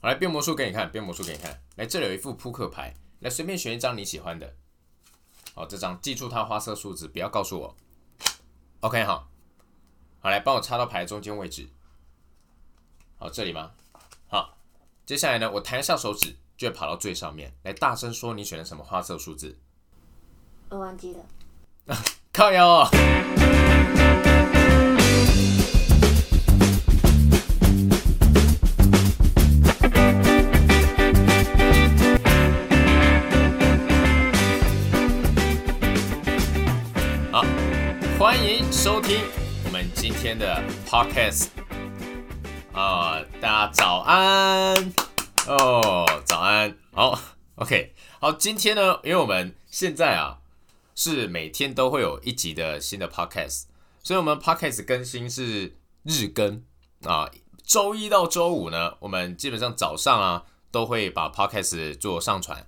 好，来变魔术给你看，变魔术给你看。来，这里有一副扑克牌，来随便选一张你喜欢的。好，这张记住它花色数字，不要告诉我。OK，好，好，来帮我插到牌中间位置。好，这里吗？好，接下来呢，我弹一下手指，就会跑到最上面。来，大声说你选的什么花色数字？我忘记了。靠腰哦。好，欢迎收听我们今天的 podcast 啊、大家早安。哦，早安。好，OK，好，今天呢，因为我们现在啊是每天都会有一集的新的 podcast，所以我们 podcast 更新是日更。啊，周一到周五呢，我们基本上早上啊都会把 podcast 做上传，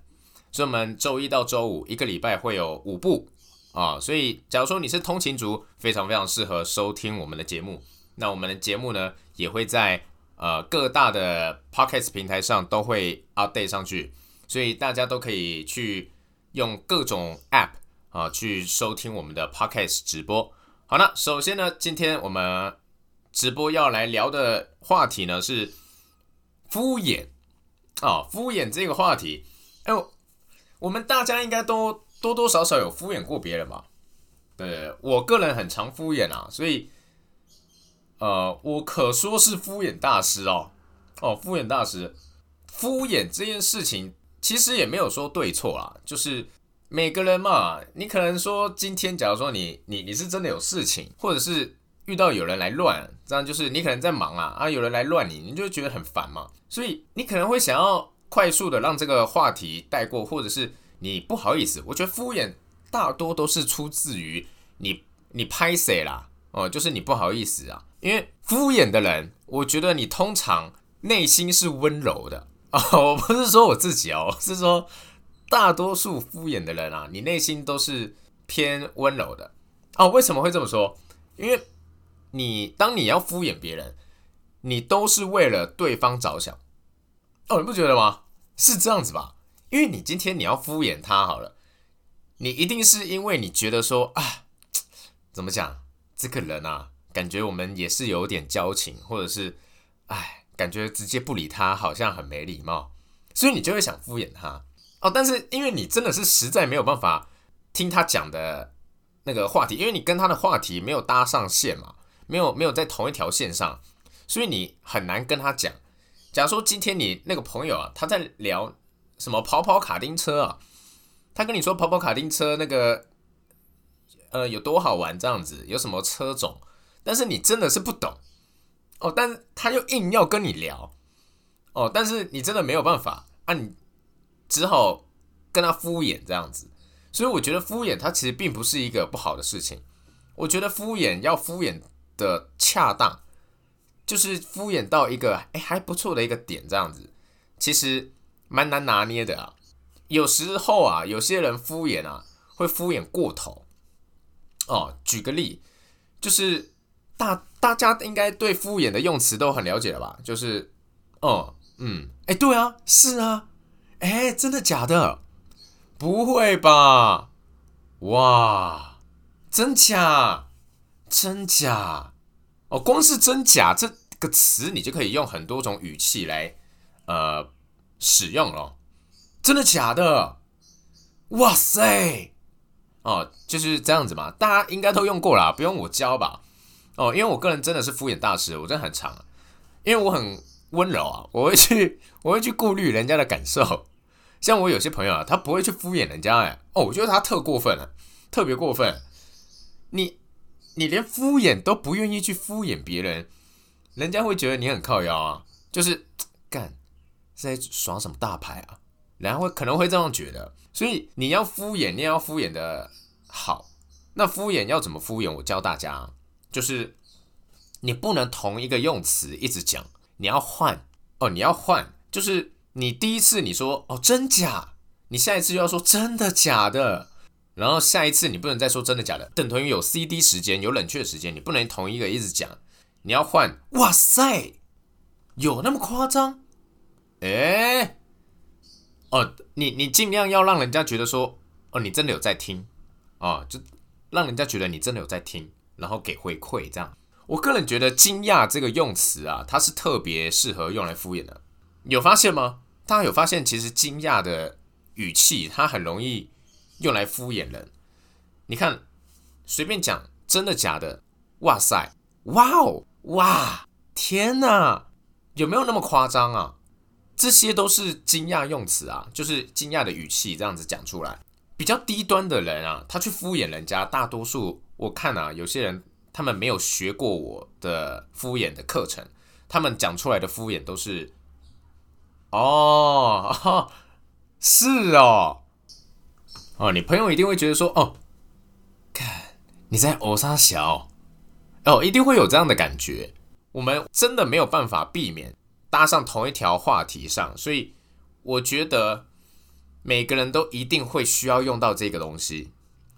所以我们周一到周五一个礼拜会有五部啊，所以假如说你是通勤族，非常非常适合收听我们的节目。那我们的节目呢，也会在呃各大的 podcast 平台上都会 update 上去，所以大家都可以去用各种 app 啊去收听我们的 podcast 直播。好，那首先呢，今天我们直播要来聊的话题呢是敷衍啊，敷衍这个话题，哎呦，我们大家应该都多多少少有敷衍过别人吧？对我个人很常敷衍啊，所以呃，我可说是敷衍大师哦。哦，敷衍大师，敷衍这件事情其实也没有说对错啦，就是每个人嘛，你可能说今天，假如说你你你是真的有事情，或者是遇到有人来乱，这样就是你可能在忙啊啊，有人来乱你，你就觉得很烦嘛，所以你可能会想要快速的让这个话题带过，或者是你不好意思。我觉得敷衍大多都是出自于你你拍谁啦，哦，就是你不好意思啊，因为敷衍的人，我觉得你通常内心是温柔的啊、我不是说我自己哦，是说大多数敷衍的人啊，你内心都是偏温柔的哦。为什么会这么说？因为你当你要敷衍别人，你都是为了对方着想哦，你不觉得吗？是这样子吧？因为你今天你要敷衍他好了，你一定是因为你觉得说啊，怎么讲，这个人啊，感觉我们也是有点交情，或者是哎。感觉直接不理他好像很没礼貌，所以你就会想敷衍他哦。但是因为你真的是实在没有办法听他讲的那个话题，因为你跟他的话题没有搭上线嘛，没有没有在同一条线上，所以你很难跟他讲。假如说今天你那个朋友啊，他在聊什么跑跑卡丁车啊，他跟你说跑跑卡丁车那个呃有多好玩这样子，有什么车种，但是你真的是不懂。哦，但他又硬要跟你聊，哦，但是你真的没有办法啊，你只好跟他敷衍这样子。所以我觉得敷衍它其实并不是一个不好的事情。我觉得敷衍要敷衍的恰当，就是敷衍到一个哎还不错的一个点这样子，其实蛮难拿捏的啊。有时候啊，有些人敷衍啊会敷衍过头。哦，举个例，就是。大大家应该对敷衍的用词都很了解了吧？就是，哦，嗯，哎，对啊，是啊，哎，真的假的？不会吧？哇，真假？真假？哦，光是真假这个词，你就可以用很多种语气来呃使用了。真的假的？哇塞！哦，就是这样子嘛，大家应该都用过啦，不用我教吧？哦，因为我个人真的是敷衍大师，我真的很长，因为我很温柔啊，我会去，我会去顾虑人家的感受。像我有些朋友啊，他不会去敷衍人家，哎，哦，我觉得他特过分了，特别过分。你，你连敷衍都不愿意去敷衍别人，人家会觉得你很靠腰啊，就是干在耍什么大牌啊？然后可能会这样觉得，所以你要敷衍，你也要敷衍的好。那敷衍要怎么敷衍？我教大家。就是你不能同一个用词一直讲，你要换哦，你要换。就是你第一次你说哦真假，你下一次就要说真的假的，然后下一次你不能再说真的假的，等同于有 C D 时间，有冷却时间，你不能同一个一直讲，你要换。哇塞，有那么夸张？哎，哦，你你尽量要让人家觉得说，哦，你真的有在听，哦，就让人家觉得你真的有在听，然后给回馈这样。我个人觉得“惊讶”这个用词啊，它是特别适合用来敷衍的。有发现吗？大家有发现，其实“惊讶”的语气，它很容易用来敷衍人。你看，随便讲，真的假的？哇塞，哇哦，哇，天哪，有没有那么夸张啊？这些都是惊讶用词啊，就是惊讶的语气这样子讲出来。比较低端的人啊，他去敷衍人家，大多数我看啊，有些人。他们没有学过我的敷衍的课程，他们讲出来的敷衍都是，哦，是哦，哦，你朋友一定会觉得说，哦，看你在偶沙小，哦，一定会有这样的感觉。我们真的没有办法避免搭上同一条话题上，所以我觉得每个人都一定会需要用到这个东西，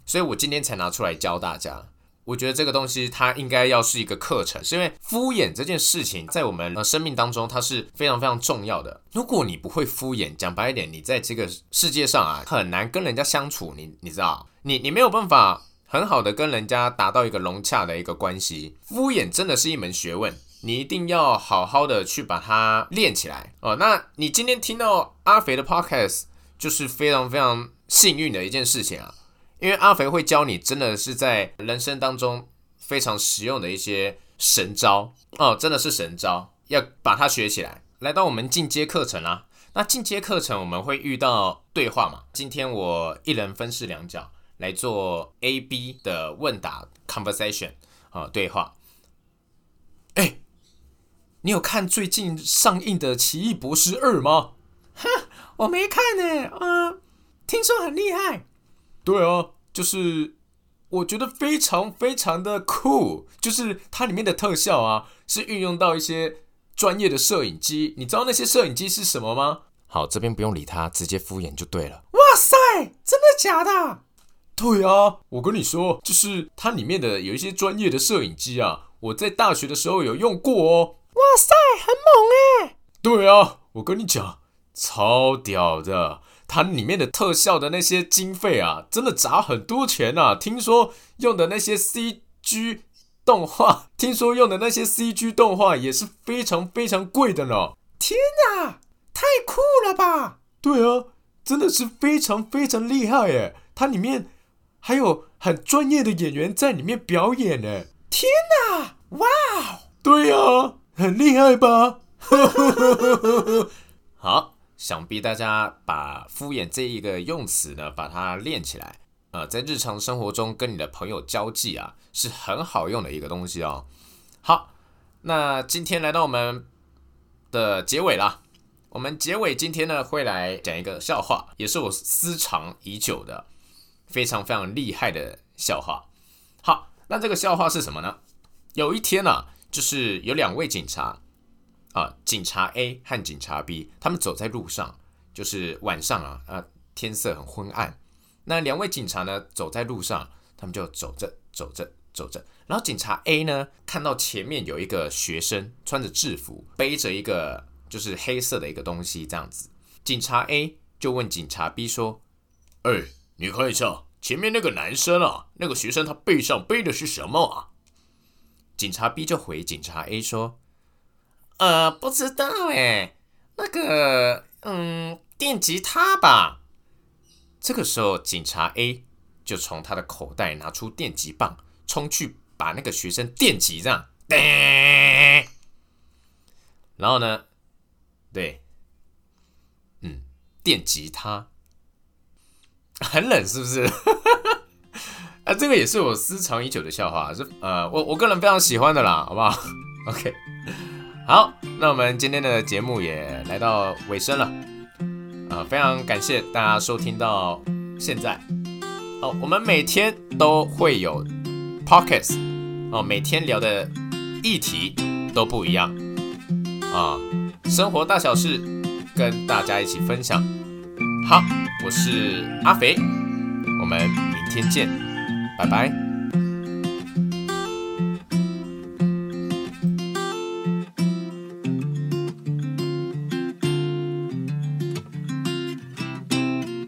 所以我今天才拿出来教大家。我觉得这个东西它应该要是一个课程，是因为敷衍这件事情在我们生命当中它是非常非常重要的。如果你不会敷衍，讲白一点，你在这个世界上啊很难跟人家相处。你你知道，你你没有办法很好的跟人家达到一个融洽的一个关系。敷衍真的是一门学问，你一定要好好的去把它练起来哦。那你今天听到阿肥的 podcast 就是非常非常幸运的一件事情啊。因为阿肥会教你，真的是在人生当中非常实用的一些神招哦，真的是神招，要把它学起来。来到我们进阶课程啦，那进阶课程我们会遇到对话嘛？今天我一人分饰两角来做 A B 的问答 conversation 啊，对话。哎，你有看最近上映的《奇异博士二》吗？哼，我没看呢，啊，听说很厉害。对啊，就是我觉得非常非常的酷，就是它里面的特效啊，是运用到一些专业的摄影机。你知道那些摄影机是什么吗？好，这边不用理他，直接敷衍就对了。哇塞，真的假的？对啊，我跟你说，就是它里面的有一些专业的摄影机啊，我在大学的时候有用过哦。哇塞，很猛哎！对啊，我跟你讲，超屌的。它里面的特效的那些经费啊，真的砸很多钱啊！听说用的那些 CG 动画，听说用的那些 CG 动画也是非常非常贵的呢。天哪，太酷了吧！对啊，真的是非常非常厉害耶！它里面还有很专业的演员在里面表演呢。天哪，哇！对啊，很厉害吧？好。想必大家把敷衍这一个用词呢，把它练起来，呃，在日常生活中跟你的朋友交际啊，是很好用的一个东西哦。好，那今天来到我们的结尾了，我们结尾今天呢会来讲一个笑话，也是我私藏已久的非常非常厉害的笑话。好，那这个笑话是什么呢？有一天呢，就是有两位警察。啊，警察 A 和警察 B，他们走在路上，就是晚上啊，啊，天色很昏暗。那两位警察呢，走在路上，他们就走着走着走着。然后警察 A 呢，看到前面有一个学生穿着制服，背着一个就是黑色的一个东西，这样子。警察 A 就问警察 B 说：“哎，你看一下前面那个男生啊，那个学生他背上背的是什么啊？”警察 B 就回警察 A 说。呃，不知道哎，那个，嗯，电吉他吧。这个时候，警察 A 就从他的口袋拿出电击棒，冲去把那个学生电击，这样，然后呢，对，嗯，电吉他，很冷是不是？啊，这个也是我私藏已久的笑话，是呃，我我个人非常喜欢的啦，好不好？OK。好，那我们今天的节目也来到尾声了，啊，非常感谢大家收听到现在。哦，我们每天都会有 pockets，哦，每天聊的议题都不一样，啊，生活大小事跟大家一起分享。好，我是阿肥，我们明天见，拜拜。